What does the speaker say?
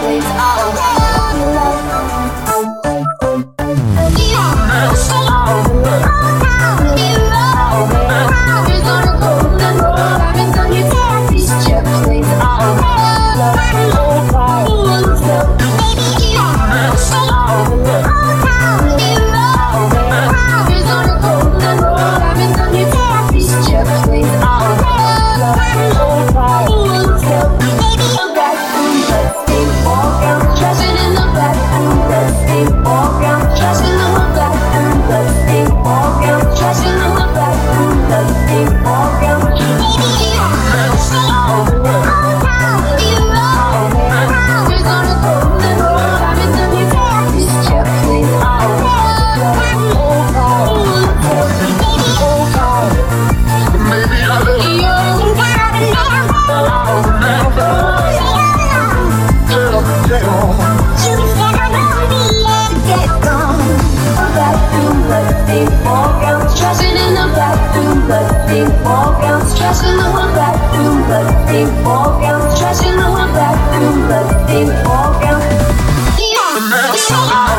athletes all around. room, but big ball ground, trash in the whole bathroom, but big ball ground, trash in the whole bathroom, but big ball ground. Yeah.